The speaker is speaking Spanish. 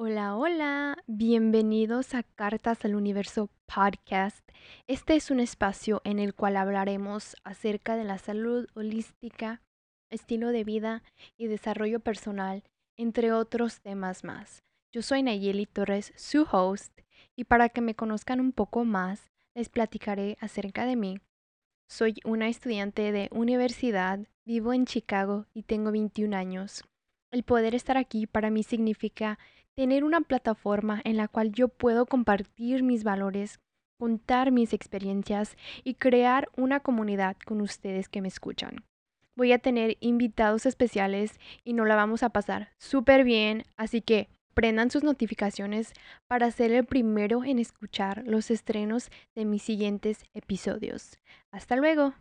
Hola, hola, bienvenidos a Cartas al Universo Podcast. Este es un espacio en el cual hablaremos acerca de la salud holística, estilo de vida y desarrollo personal, entre otros temas más. Yo soy Nayeli Torres, su host, y para que me conozcan un poco más, les platicaré acerca de mí. Soy una estudiante de universidad, vivo en Chicago y tengo 21 años. El poder estar aquí para mí significa tener una plataforma en la cual yo puedo compartir mis valores, contar mis experiencias y crear una comunidad con ustedes que me escuchan. Voy a tener invitados especiales y no la vamos a pasar súper bien, así que prendan sus notificaciones para ser el primero en escuchar los estrenos de mis siguientes episodios. Hasta luego.